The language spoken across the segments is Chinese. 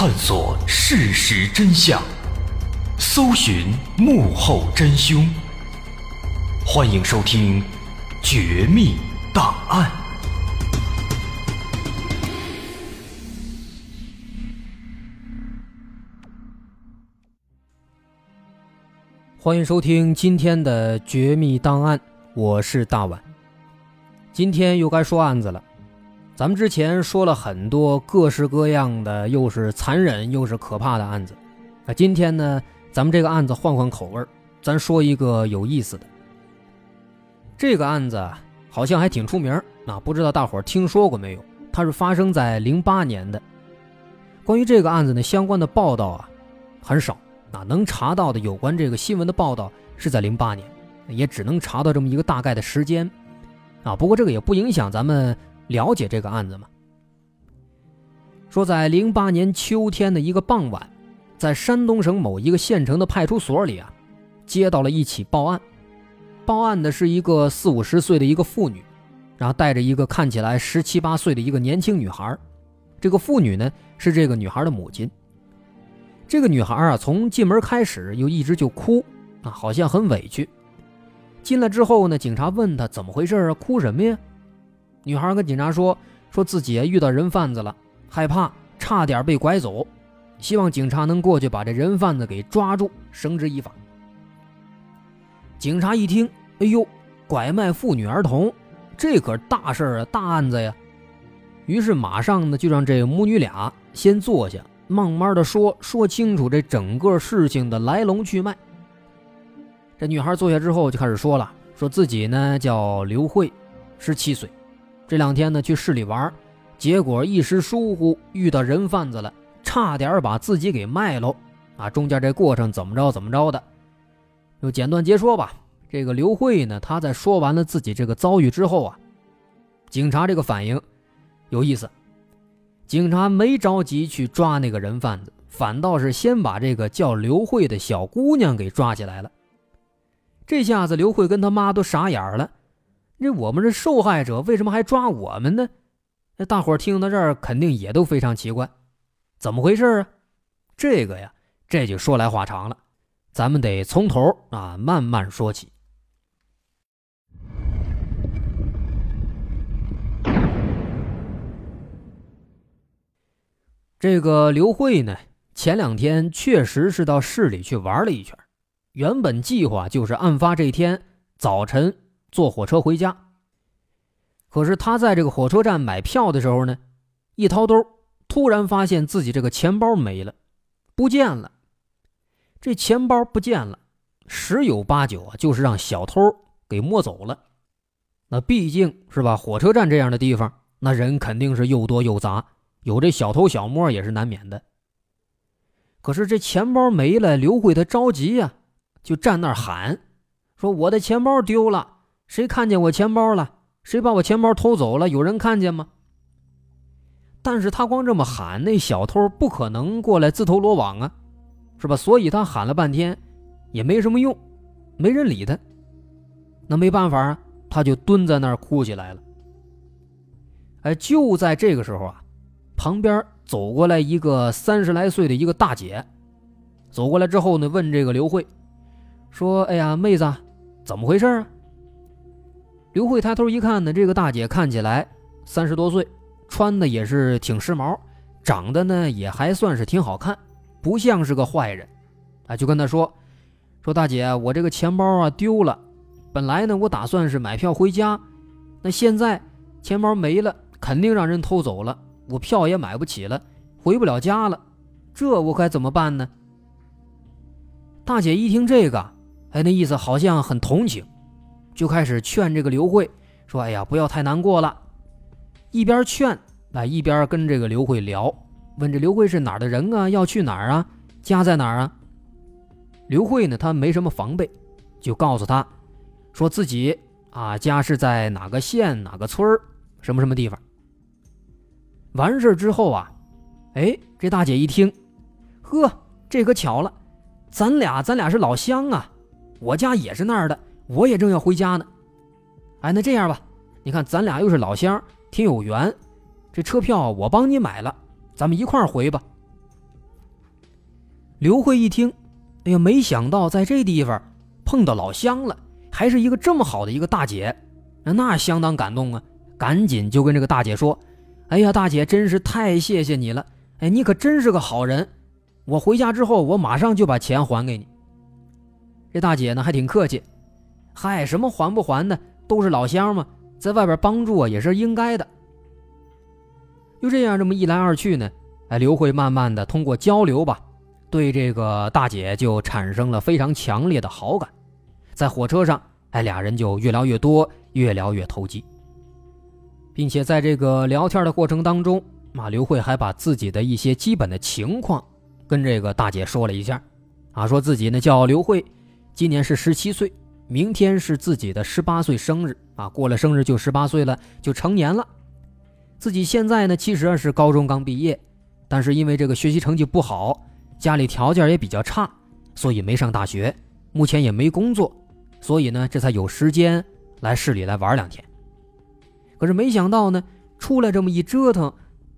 探索事实真相，搜寻幕后真凶。欢迎收听《绝密档案》，欢迎收听今天的《绝密档案》，我是大碗。今天又该说案子了。咱们之前说了很多各式各样的，又是残忍又是可怕的案子。那今天呢，咱们这个案子换换口味咱说一个有意思的。这个案子好像还挺出名啊，不知道大伙儿听说过没有？它是发生在零八年的。关于这个案子呢，相关的报道啊很少啊，能查到的有关这个新闻的报道是在零八年，也只能查到这么一个大概的时间啊。不过这个也不影响咱们了解这个案子吗。说在零八年秋天的一个傍晚，在山东省某一个县城的派出所里啊，接到了一起报案。报案的是一个四五十岁的一个妇女，然后带着一个看起来十七八岁的一个年轻女孩。这个妇女呢是这个女孩的母亲。这个女孩啊，从进门开始就一直就哭啊，好像很委屈。进来之后呢，警察问她怎么回事啊，哭什么呀？女孩跟警察说，说自己遇到人贩子了，害怕，差点被拐走，希望警察能过去把这人贩子给抓住，绳之以法。警察一听，哎呦，拐卖妇女儿童，这可是大事啊，大案子呀！于是马上呢，就让这母女俩先坐下，慢慢的说说清楚这整个事情的来龙去脉。这女孩坐下之后就开始说了，说自己呢叫刘慧，十七岁，这两天呢去市里玩，结果一时疏忽遇到人贩子了，差点把自己给卖喽，啊，中间这过程怎么着怎么着的。就简短截说吧。这个刘慧呢，她在说完了自己这个遭遇之后啊，警察这个反应有意思。警察没着急去抓那个人贩子，反倒是先把这个叫刘慧的小姑娘给抓起来了。这下子刘慧跟他妈都傻眼了。那我们是受害者，为什么还抓我们呢？那大伙听到这儿，肯定也都非常奇怪，怎么回事啊？这个呀，这就说来话长了。咱们得从头啊慢慢说起。这个刘慧呢，前两天确实是到市里去玩了一圈，原本计划就是案发这天早晨坐火车回家。可是他在这个火车站买票的时候呢，一掏兜，突然发现自己这个钱包没了，不见了。这钱包不见了，十有八九啊，就是让小偷给摸走了。那毕竟是吧，火车站这样的地方，那人肯定是又多又杂，有这小偷小摸也是难免的。可是这钱包没了，刘慧她着急呀，就站那儿喊，说我的钱包丢了，谁看见我钱包了？谁把我钱包偷走了？有人看见吗？但是他光这么喊，那小偷不可能过来自投罗网啊。是吧？所以他喊了半天，也没什么用，没人理他。那没办法啊，他就蹲在那儿哭起来了。哎，就在这个时候啊，旁边走过来一个三十来岁的一个大姐，走过来之后呢，问这个刘慧，说：“哎呀，妹子，怎么回事啊？”刘慧抬头一看呢，这个大姐看起来三十多岁，穿的也是挺时髦，长得呢也还算是挺好看。不像是个坏人，啊，就跟他说：“说大姐，我这个钱包啊丢了，本来呢我打算是买票回家，那现在钱包没了，肯定让人偷走了，我票也买不起了，回不了家了，这我该怎么办呢？”大姐一听这个，哎，那意思好像很同情，就开始劝这个刘慧说：“哎呀，不要太难过了。”一边劝，啊，一边跟这个刘慧聊。问这刘慧是哪儿的人啊？要去哪儿啊？家在哪儿啊？刘慧呢？她没什么防备，就告诉他，说自己啊家是在哪个县哪个村儿什么什么地方。完事之后啊，哎，这大姐一听，呵，这可巧了，咱俩咱俩是老乡啊，我家也是那儿的，我也正要回家呢。哎，那这样吧，你看咱俩又是老乡，挺有缘，这车票我帮你买了。咱们一块儿回吧。刘慧一听，哎呀，没想到在这地方碰到老乡了，还是一个这么好的一个大姐，那相当感动啊！赶紧就跟这个大姐说：“哎呀，大姐，真是太谢谢你了！哎，你可真是个好人。我回家之后，我马上就把钱还给你。”这大姐呢还挺客气，嗨，什么还不还的，都是老乡嘛，在外边帮助啊也是应该的。就这样，这么一来二去呢，哎，刘慧慢慢的通过交流吧。对这个大姐就产生了非常强烈的好感，在火车上，哎，俩人就越聊越多，越聊越投机，并且在这个聊天的过程当中，马刘慧还把自己的一些基本的情况跟这个大姐说了一下，啊，说自己呢叫刘慧，今年是十七岁，明天是自己的十八岁生日，啊，过了生日就十八岁了，就成年了，自己现在呢其实是高中刚毕业，但是因为这个学习成绩不好。家里条件也比较差，所以没上大学，目前也没工作，所以呢，这才有时间来市里来玩两天。可是没想到呢，出来这么一折腾，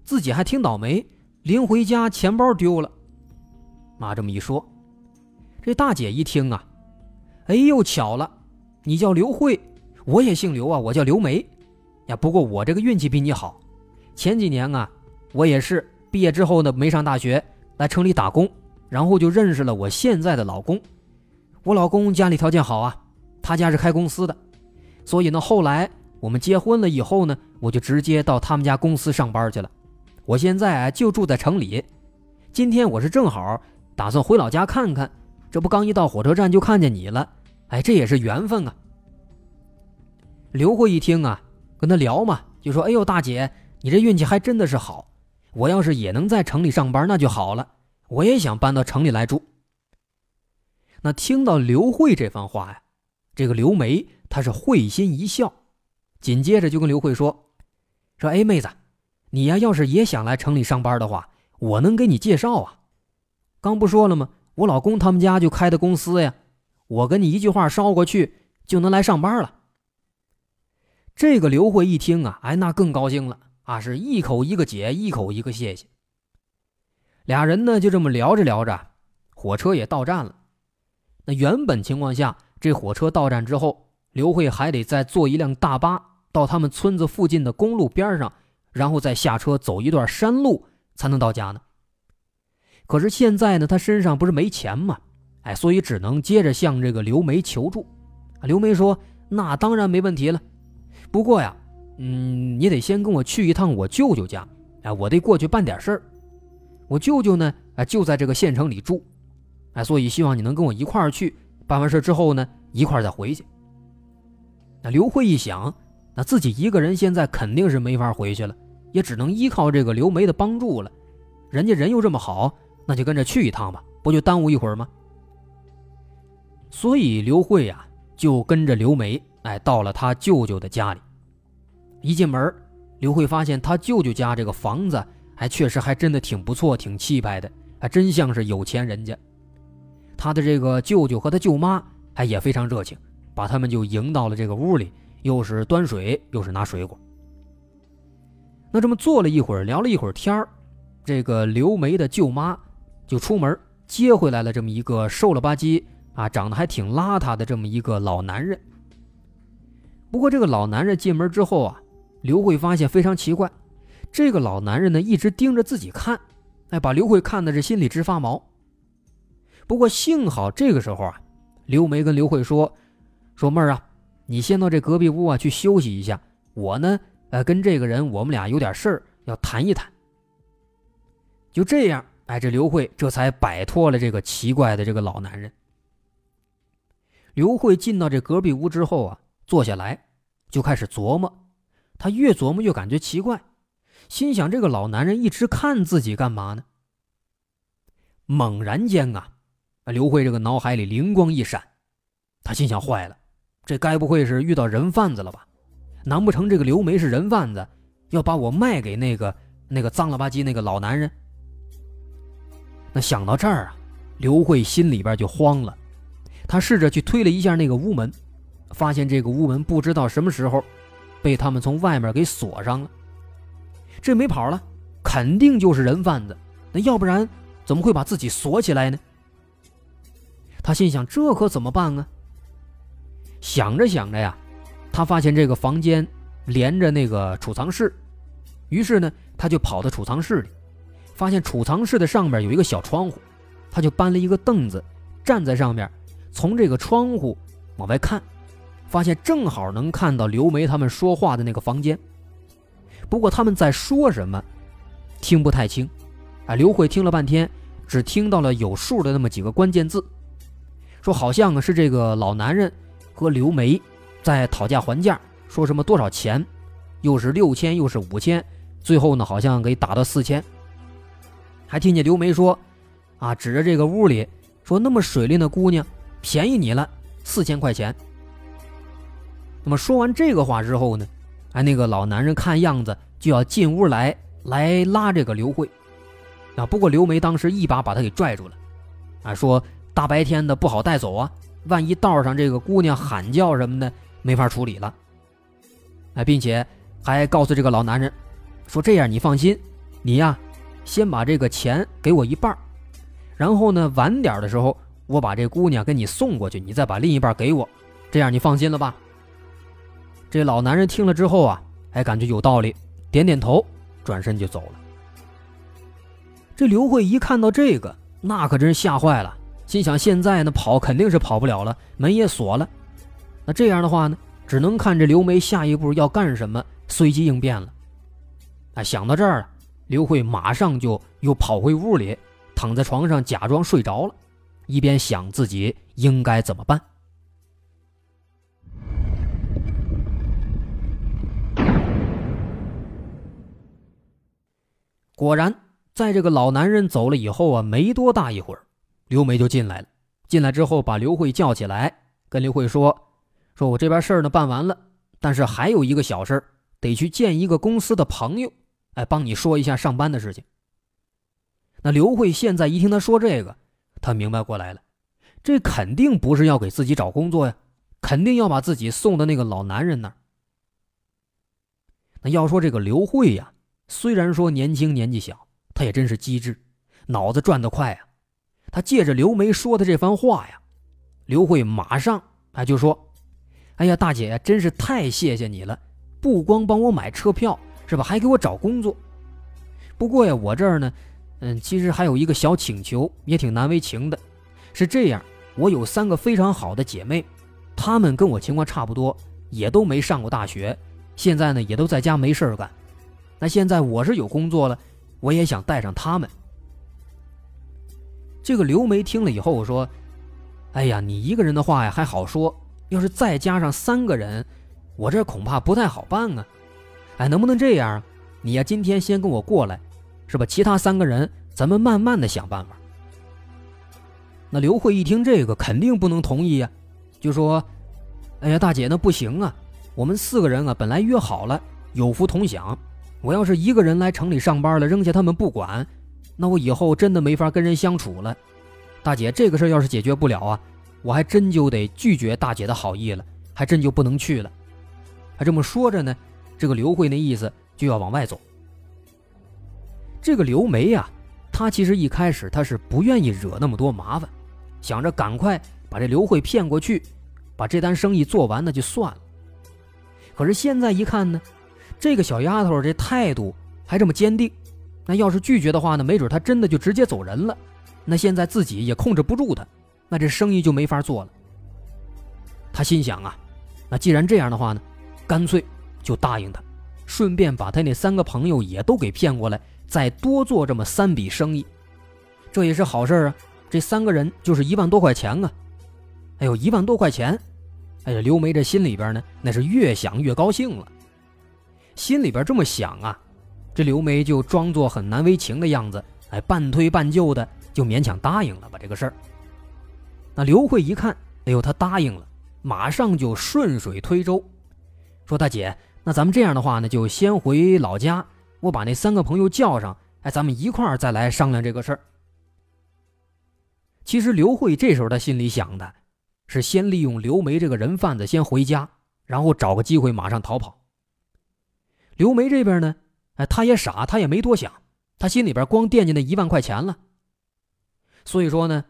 自己还挺倒霉，临回家钱包丢了。妈这么一说，这大姐一听啊，哎呦，巧了，你叫刘慧，我也姓刘啊，我叫刘梅呀。不过我这个运气比你好，前几年啊，我也是毕业之后呢，没上大学。来城里打工，然后就认识了我现在的老公。我老公家里条件好啊，他家是开公司的，所以呢，后来我们结婚了以后呢，我就直接到他们家公司上班去了。我现在啊就住在城里。今天我是正好打算回老家看看，这不刚一到火车站就看见你了，哎，这也是缘分啊。刘慧一听啊，跟他聊嘛，就说：“哎呦，大姐，你这运气还真的是好。”我要是也能在城里上班，那就好了。我也想搬到城里来住。那听到刘慧这番话呀，这个刘梅她是会心一笑，紧接着就跟刘慧说：“说哎，妹子，你呀要是也想来城里上班的话，我能给你介绍啊。刚不说了吗？我老公他们家就开的公司呀，我跟你一句话捎过去，就能来上班了。”这个刘慧一听啊，哎，那更高兴了。啊，是一口一个姐，一口一个谢谢。俩人呢就这么聊着聊着，火车也到站了。那原本情况下，这火车到站之后，刘慧还得再坐一辆大巴到他们村子附近的公路边上，然后再下车走一段山路才能到家呢。可是现在呢，他身上不是没钱吗？哎，所以只能接着向这个刘梅求助。刘梅说：“那当然没问题了，不过呀。”嗯，你得先跟我去一趟我舅舅家，哎，我得过去办点事儿。我舅舅呢，哎，就在这个县城里住，哎，所以希望你能跟我一块儿去。办完事之后呢，一块儿再回去。那刘慧一想，那自己一个人现在肯定是没法回去了，也只能依靠这个刘梅的帮助了。人家人又这么好，那就跟着去一趟吧，不就耽误一会儿吗？所以刘慧呀，就跟着刘梅，哎，到了他舅舅的家里。一进门，刘慧发现他舅舅家这个房子还确实还真的挺不错，挺气派的，还真像是有钱人家。他的这个舅舅和他舅妈还也非常热情，把他们就迎到了这个屋里，又是端水，又是拿水果。那这么坐了一会儿，聊了一会儿天这个刘梅的舅妈就出门接回来了这么一个瘦了吧唧啊，长得还挺邋遢的这么一个老男人。不过这个老男人进门之后啊。刘慧发现非常奇怪，这个老男人呢一直盯着自己看，哎，把刘慧看的是心里直发毛。不过幸好这个时候啊，刘梅跟刘慧说：“说妹儿啊，你先到这隔壁屋啊去休息一下，我呢，呃，跟这个人我们俩有点事儿要谈一谈。”就这样，哎，这刘慧这才摆脱了这个奇怪的这个老男人。刘慧进到这隔壁屋之后啊，坐下来就开始琢磨。他越琢磨越感觉奇怪，心想：这个老男人一直看自己干嘛呢？猛然间啊，刘慧这个脑海里灵光一闪，他心想：坏了，这该不会是遇到人贩子了吧？难不成这个刘梅是人贩子，要把我卖给那个那个脏了吧唧那个老男人？那想到这儿啊，刘慧心里边就慌了。他试着去推了一下那个屋门，发现这个屋门不知道什么时候。被他们从外面给锁上了，这没跑了，肯定就是人贩子。那要不然怎么会把自己锁起来呢？他心想：这可怎么办啊？想着想着呀，他发现这个房间连着那个储藏室，于是呢，他就跑到储藏室里，发现储藏室的上面有一个小窗户，他就搬了一个凳子，站在上面，从这个窗户往外看，发现正好能看到刘梅他们说话的那个房间。不过他们在说什么，听不太清。啊，刘慧听了半天，只听到了有数的那么几个关键字，说好像是这个老男人和刘梅在讨价还价，说什么多少钱，又是六千又是五千，最后呢好像给打到四千。还听见刘梅说：“啊，指着这个屋里说，那么水灵的姑娘，便宜你了四千块钱。”那么说完这个话之后呢，哎，那个老男人看样子就要进屋来来拉这个刘慧。啊！不过刘梅当时一把把他给拽住了，啊，说大白天的不好带走啊，万一道上这个姑娘喊叫什么的，没法处理了。哎，并且还告诉这个老男人，说这样你放心，你呀，先把这个钱给我一半，然后呢，晚点的时候我把这姑娘给你送过去，你再把另一半给我，这样你放心了吧？这老男人听了之后啊，还感觉有道理，点点头，转身就走了。这刘慧一看到这个，那可真是吓坏了，心想：现在呢跑肯定是跑不了了，门也锁了。那这样的话呢，只能看着刘梅下一步要干什么，随机应变了。哎，想到这儿，刘慧马上就又跑回屋里，躺在床上假装睡着了，一边想自己应该怎么办。果然。在这个老男人走了以后啊，没多大一会儿，刘梅就进来了。进来之后，把刘慧叫起来，跟刘慧说：“说我这边事儿呢办完了，但是还有一个小事儿得去见一个公司的朋友，哎，帮你说一下上班的事情。”那刘慧现在一听他说这个，他明白过来了，这肯定不是要给自己找工作呀，肯定要把自己送到那个老男人那儿。那要说这个刘慧呀，虽然说年轻年纪小。他也真是机智，脑子转得快啊！他借着刘梅说的这番话呀，刘慧马上哎就说：“哎呀，大姐真是太谢谢你了，不光帮我买车票是吧，还给我找工作。不过呀，我这儿呢，嗯，其实还有一个小请求，也挺难为情的。是这样，我有三个非常好的姐妹，她们跟我情况差不多，也都没上过大学，现在呢也都在家没事干。那现在我是有工作了。”我也想带上她们。这个刘梅听了以后说：“哎呀，你一个人的话呀还好说，要是再加上三个人，我这恐怕不太好办啊。哎，能不能这样啊？你呀，今天先跟我过来，是吧？其他三个人咱们慢慢的想办法。”那刘慧一听这个，肯定不能同意呀，就说：“哎呀，大姐，那不行啊，我们四个人啊本来约好了，有福同享。”我要是一个人来城里上班了，扔下他们不管，那我以后真的没法跟人相处了。大姐，这个事儿要是解决不了啊，我还真就得拒绝大姐的好意了，还真就不能去了。还这么说着呢，这个刘慧那意思就要往外走。这个刘梅呀，她其实一开始她是不愿意惹那么多麻烦，想着赶快把这刘慧骗过去，把这单生意做完那就算了。可是现在一看呢。这个小丫头这态度还这么坚定，那要是拒绝的话呢，没准她真的就直接走人了。那现在自己也控制不住她，那这生意就没法做了。他心想啊，那既然这样的话呢，干脆就答应他，顺便把他那三个朋友也都给骗过来，再多做这么三笔生意，这也是好事啊。这三个人就是一万多块钱啊！哎呦，一万多块钱！哎呀，刘梅这心里边呢，那是越想越高兴了。心里边这么想啊，这刘梅就装作很难为情的样子，哎，半推半就的就勉强答应了把这个事儿。那刘慧一看，哎呦，她答应了，马上就顺水推舟，说：“大姐，那咱们这样的话呢，就先回老家，我把那三个朋友叫上，哎，咱们一块儿再来商量这个事儿。”其实刘慧这时候她心里想的，是先利用刘梅这个人贩子先回家，然后找个机会马上逃跑。刘梅这边呢，哎，他也傻，他也没多想，他心里边光惦记那一万块钱了。所以说呢，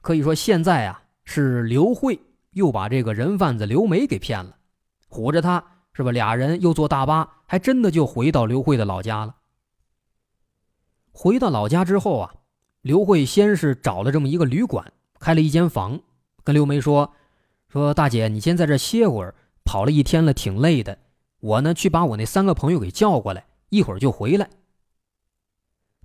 可以说现在啊，是刘慧又把这个人贩子刘梅给骗了，唬着他是吧？俩人又坐大巴，还真的就回到刘慧的老家了。回到老家之后啊，刘慧先是找了这么一个旅馆，开了一间房，跟刘梅说：“说大姐，你先在这歇会儿，跑了一天了，挺累的。我呢，去把我那三个朋友给叫过来，一会儿就回来。”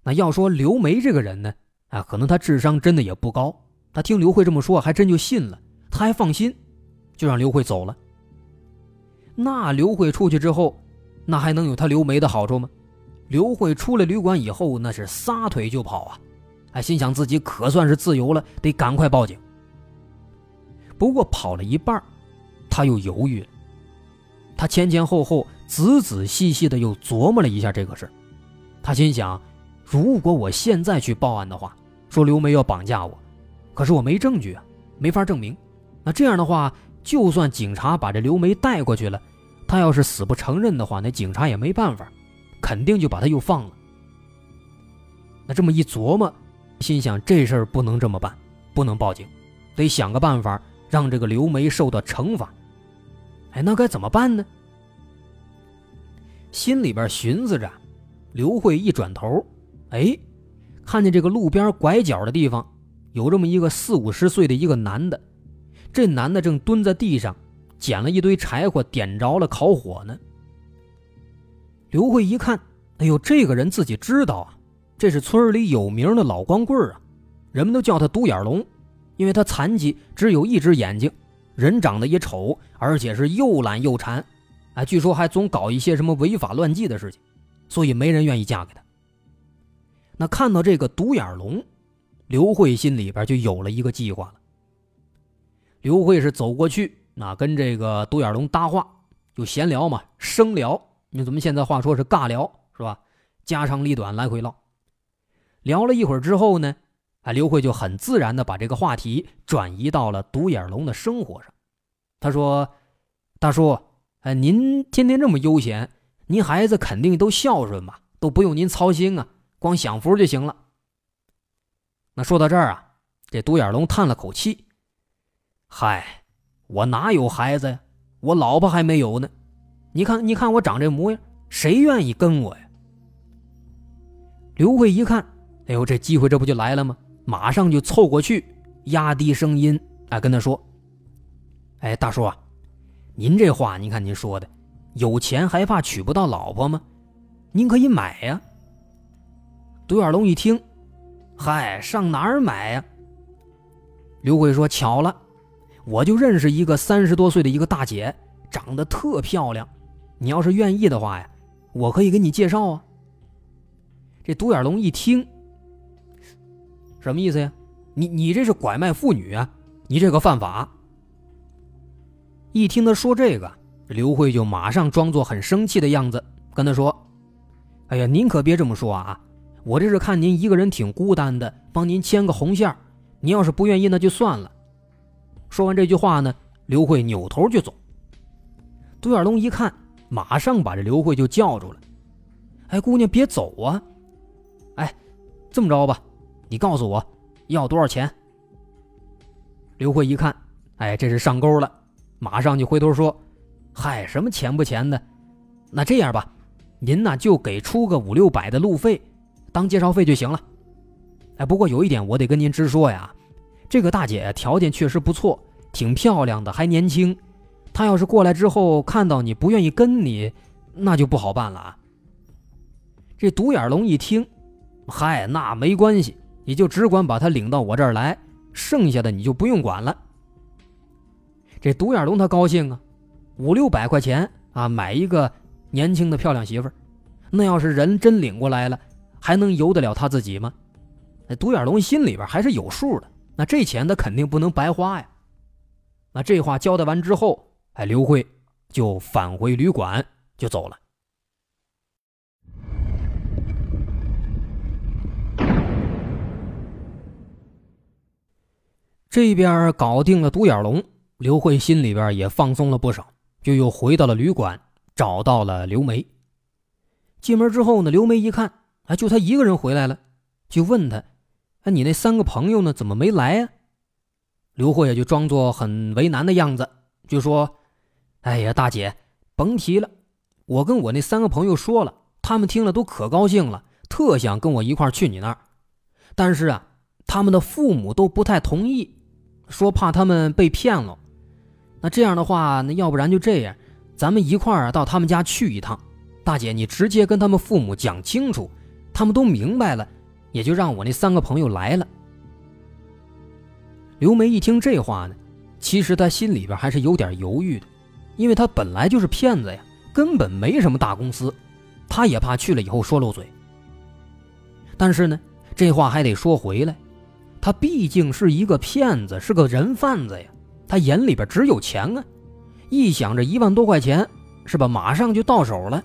那要说刘梅这个人呢，啊，可能她智商真的也不高。他听刘慧这么说，还真就信了，他还放心，就让刘慧走了。那刘慧出去之后，那还能有他刘梅的好处吗？刘慧出了旅馆以后，那是撒腿就跑啊！哎，心想自己可算是自由了，得赶快报警。不过跑了一半，他又犹豫了。他前前后后、仔仔细细的又琢磨了一下这个事他心想：如果我现在去报案的话，说刘梅要绑架我。可是我没证据啊，没法证明。那这样的话，就算警察把这刘梅带过去了，他要是死不承认的话，那警察也没办法，肯定就把他又放了。那这么一琢磨，心想这事儿不能这么办，不能报警，得想个办法让这个刘梅受到惩罚。哎，那该怎么办呢？心里边寻思着，刘慧一转头，哎，看见这个路边拐角的地方。有这么一个四五十岁的一个男的，这男的正蹲在地上捡了一堆柴火，点着了烤火呢。刘慧一看，哎呦，这个人自己知道啊，这是村里有名的老光棍啊，人们都叫他独眼龙，因为他残疾，只有一只眼睛，人长得也丑，而且是又懒又馋，哎，据说还总搞一些什么违法乱纪的事情，所以没人愿意嫁给他。那看到这个独眼龙。刘慧心里边就有了一个计划了。刘慧是走过去，那跟这个独眼龙搭话，就闲聊嘛，生聊。你怎么现在话说是尬聊是吧？家长里短来回唠。聊了一会儿之后呢，啊，刘慧就很自然的把这个话题转移到了独眼龙的生活上。他说：“大叔，哎，您天天这么悠闲，您孩子肯定都孝顺吧？都不用您操心啊，光享福就行了。”那说到这儿啊，这独眼龙叹了口气：“嗨，我哪有孩子呀？我老婆还没有呢。你看，你看我长这模样，谁愿意跟我呀？”刘慧一看，哎呦，这机会这不就来了吗？马上就凑过去，压低声音，哎，跟他说：“哎，大叔啊，您这话，您看您说的，有钱还怕娶不到老婆吗？您可以买呀。”独眼龙一听。嗨，上哪儿买呀？刘慧说：“巧了，我就认识一个三十多岁的一个大姐，长得特漂亮。你要是愿意的话呀，我可以给你介绍啊。”这独眼龙一听，什么意思呀？你你这是拐卖妇女啊？你这个犯法。一听他说这个，刘慧就马上装作很生气的样子，跟他说：“哎呀，您可别这么说啊。”我这是看您一个人挺孤单的，帮您牵个红线您要是不愿意，那就算了。说完这句话呢，刘慧扭头就走。独眼龙一看，马上把这刘慧就叫住了：“哎，姑娘，别走啊！哎，这么着吧，你告诉我要多少钱？”刘慧一看，哎，这是上钩了，马上就回头说：“嗨，什么钱不钱的？那这样吧，您呢就给出个五六百的路费。”当介绍费就行了，哎，不过有一点我得跟您直说呀，这个大姐条件确实不错，挺漂亮的，还年轻。她要是过来之后看到你不愿意跟你，那就不好办了啊。这独眼龙一听，嗨，那没关系，你就只管把她领到我这儿来，剩下的你就不用管了。这独眼龙他高兴啊，五六百块钱啊，买一个年轻的漂亮媳妇儿，那要是人真领过来了。还能由得了他自己吗？那独眼龙心里边还是有数的。那这钱他肯定不能白花呀。那这话交代完之后，哎，刘慧就返回旅馆就走了。这边搞定了独眼龙，刘慧心里边也放松了不少，就又回到了旅馆，找到了刘梅。进门之后呢，刘梅一看。啊，就他一个人回来了，就问他：“那，你那三个朋友呢？怎么没来呀？”刘慧也就装作很为难的样子，就说：“哎呀，大姐，甭提了，我跟我那三个朋友说了，他们听了都可高兴了，特想跟我一块去你那儿。但是啊，他们的父母都不太同意，说怕他们被骗了。那这样的话，那要不然就这样，咱们一块儿到他们家去一趟。大姐，你直接跟他们父母讲清楚，他们都明白了，也就让我那三个朋友来了。”刘梅一听这话呢，其实她心里边还是有点犹豫的，因为她本来就是骗子呀，根本没什么大公司，她也怕去了以后说漏嘴。但是呢，这话还得说回来，他毕竟是一个骗子，是个人贩子呀，他眼里边只有钱啊，一想着一万多块钱是吧，马上就到手了，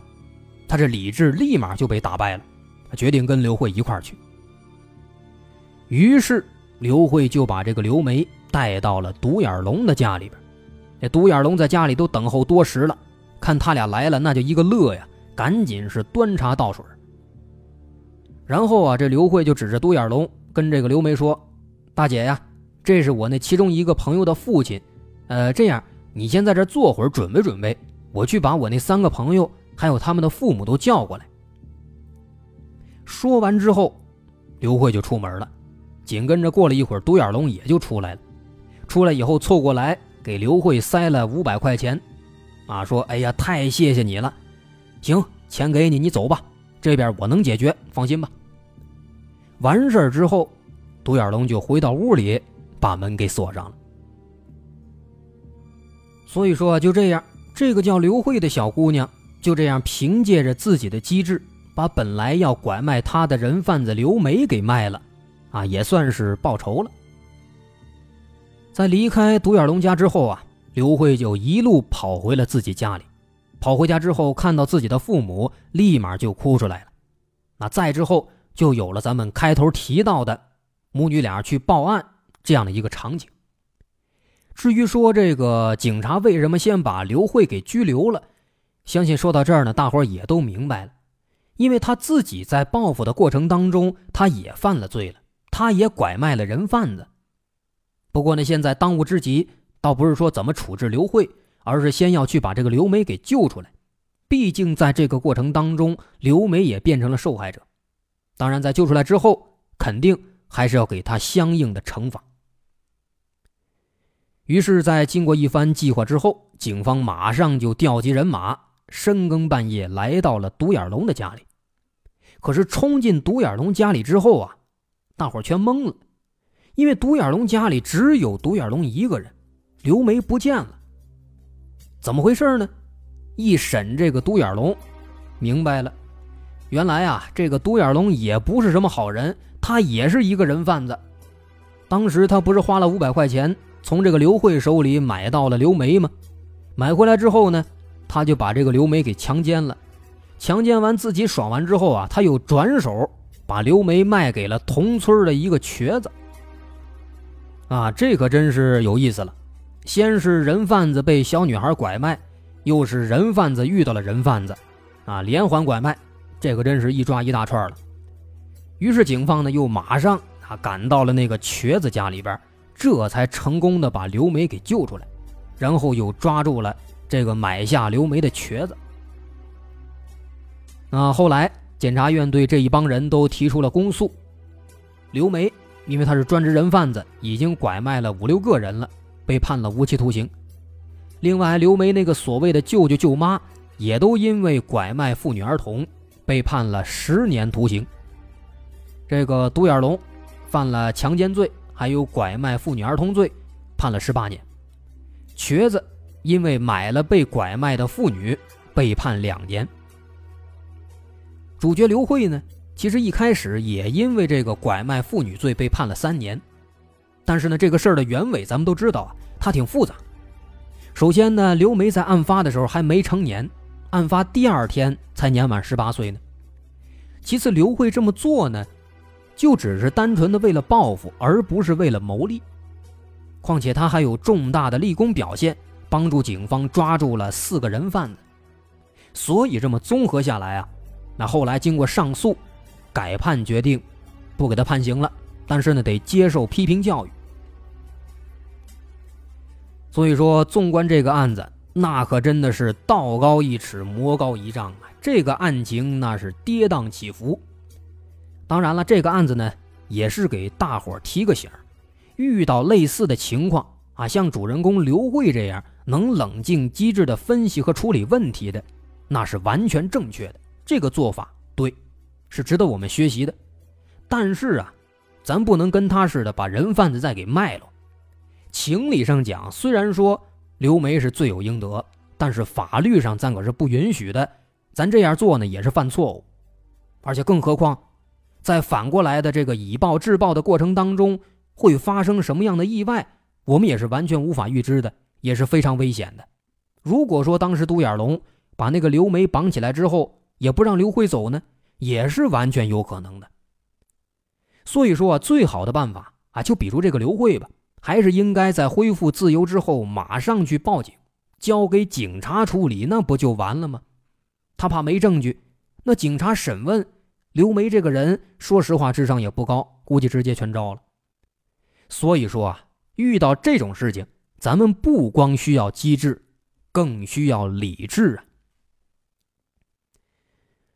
他这理智立马就被打败了，他决定跟刘慧一块去。于是。刘慧就把这个刘梅带到了独眼龙的家里边，这独眼龙在家里都等候多时了，看他俩来了，那就一个乐呀，赶紧是端茶倒水。然后啊，这刘慧就指着独眼龙跟这个刘梅说：“大姐呀，这是我那其中一个朋友的父亲，呃，这样你先在这坐会儿，准备准备，我去把我那三个朋友还有他们的父母都叫过来。”说完之后，刘慧就出门了。紧跟着过了一会儿，独眼龙也就出来了。出来以后，凑过来给刘慧塞了五百块钱，啊，说：“哎呀，太谢谢你了，行，钱给你，你走吧，这边我能解决，放心吧。”完事儿之后，独眼龙就回到屋里，把门给锁上了。所以说，就这样，这个叫刘慧的小姑娘就这样凭借着自己的机智，把本来要拐卖她的人贩子刘梅给卖了。啊，也算是报仇了。在离开独眼龙家之后啊，刘慧就一路跑回了自己家里。跑回家之后，看到自己的父母，立马就哭出来了。那再之后，就有了咱们开头提到的母女俩去报案这样的一个场景。至于说这个警察为什么先把刘慧给拘留了，相信说到这儿呢，大伙也都明白了，因为他自己在报复的过程当中，他也犯了罪了。他也拐卖了人贩子，不过呢，现在当务之急倒不是说怎么处置刘慧，而是先要去把这个刘梅给救出来。毕竟在这个过程当中，刘梅也变成了受害者。当然，在救出来之后，肯定还是要给他相应的惩罚。于是，在经过一番计划之后，警方马上就调集人马，深更半夜来到了独眼龙的家里。可是，冲进独眼龙家里之后啊，大伙全懵了，因为独眼龙家里只有独眼龙一个人，刘梅不见了。怎么回事呢？一审这个独眼龙，明白了，原来啊，这个独眼龙也不是什么好人，他也是一个人贩子。当时他不是花了五百块钱从这个刘慧手里买到了刘梅吗？买回来之后呢，他就把这个刘梅给强奸了，强奸完自己爽完之后啊，他又转手。把刘梅卖给了同村的一个瘸子，啊，这可真是有意思了。先是人贩子被小女孩拐卖，又是人贩子遇到了人贩子，啊，连环拐卖，这可真是一抓一大串了。于是警方呢又马上啊赶到了那个瘸子家里边，这才成功的把刘梅给救出来，然后又抓住了这个买下刘梅的瘸子。那后来。检察院对这一帮人都提出了公诉。刘梅因为他是专职人贩子，已经拐卖了五六个人了，被判了无期徒刑。另外，刘梅那个所谓的舅舅舅妈也都因为拐卖妇女儿童，被判了十年徒刑。这个独眼龙犯了强奸罪，还有拐卖妇女儿童罪，判了十八年。瘸子因为买了被拐卖的妇女，被判两年。主角刘慧呢，其实一开始也因为这个拐卖妇女罪被判了三年，但是呢，这个事儿的原委咱们都知道啊，它挺复杂。首先呢，刘梅在案发的时候还没成年，案发第二天才年满十八岁呢。其次，刘慧这么做呢，就只是单纯的为了报复，而不是为了牟利。况且他还有重大的立功表现，帮助警方抓住了四个人贩子，所以这么综合下来啊。那后来经过上诉，改判决定，不给他判刑了，但是呢得接受批评教育。所以说，纵观这个案子，那可真的是道高一尺，魔高一丈啊！这个案情那是跌宕起伏。当然了，这个案子呢，也是给大伙提个醒遇到类似的情况啊，像主人公刘慧这样能冷静机智的分析和处理问题的，那是完全正确的。这个做法对，是值得我们学习的。但是啊，咱不能跟他似的把人贩子再给卖了。情理上讲，虽然说刘梅是罪有应得，但是法律上咱可是不允许的。咱这样做呢，也是犯错误。而且更何况，在反过来的这个以暴制暴的过程当中，会发生什么样的意外，我们也是完全无法预知的，也是非常危险的。如果说当时独眼龙把那个刘梅绑起来之后，也不让刘慧走呢，也是完全有可能的。所以说啊，最好的办法啊，就比如这个刘慧吧，还是应该在恢复自由之后马上去报警，交给警察处理，那不就完了吗？他怕没证据，那警察审问刘梅这个人，说实话智商也不高，估计直接全招了。所以说啊，遇到这种事情，咱们不光需要机智，更需要理智啊。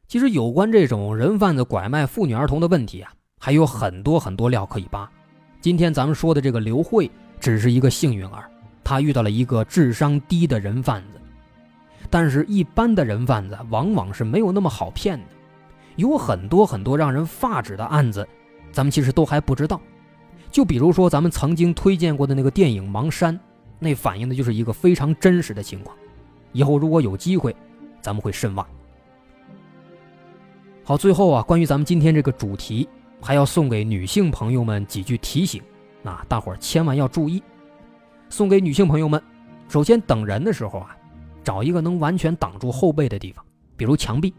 其实有关这种人贩子拐卖妇女儿童的问题啊。还有很多很多料可以扒。今天咱们说的这个刘慧只是一个幸运儿，她遇到了一个智商低的人贩子。但是，一般的人贩子往往是没有那么好骗的，有很多很多让人发指的案子，咱们其实都还不知道。就比如说咱们曾经推荐过的那个电影《盲山》，那反映的就是一个非常真实的情况。以后如果有机会，咱们会深挖。好，最后啊，关于咱们今天这个主题。还要送给女性朋友们几句提醒，啊，大伙儿千万要注意。送给女性朋友们，首先等人的时候啊，找一个能完全挡住后背的地方，比如墙壁，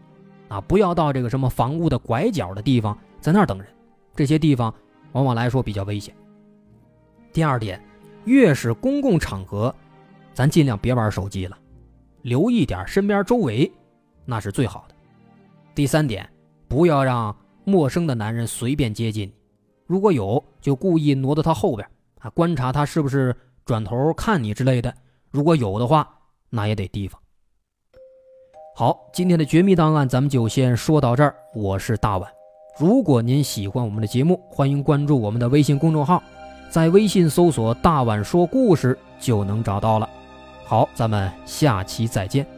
啊，不要到这个什么房屋的拐角的地方，在那儿等人，这些地方往往来说比较危险。第二点，越是公共场合，咱尽量别玩手机了，留意点身边周围，那是最好的。第三点，不要让。陌生的男人随便接近你，如果有就故意挪到他后边啊，观察他是不是转头看你之类的。如果有的话，那也得提防。好，今天的绝密档案咱们就先说到这儿。我是大碗，如果您喜欢我们的节目，欢迎关注我们的微信公众号，在微信搜索“大碗说故事”就能找到了。好，咱们下期再见。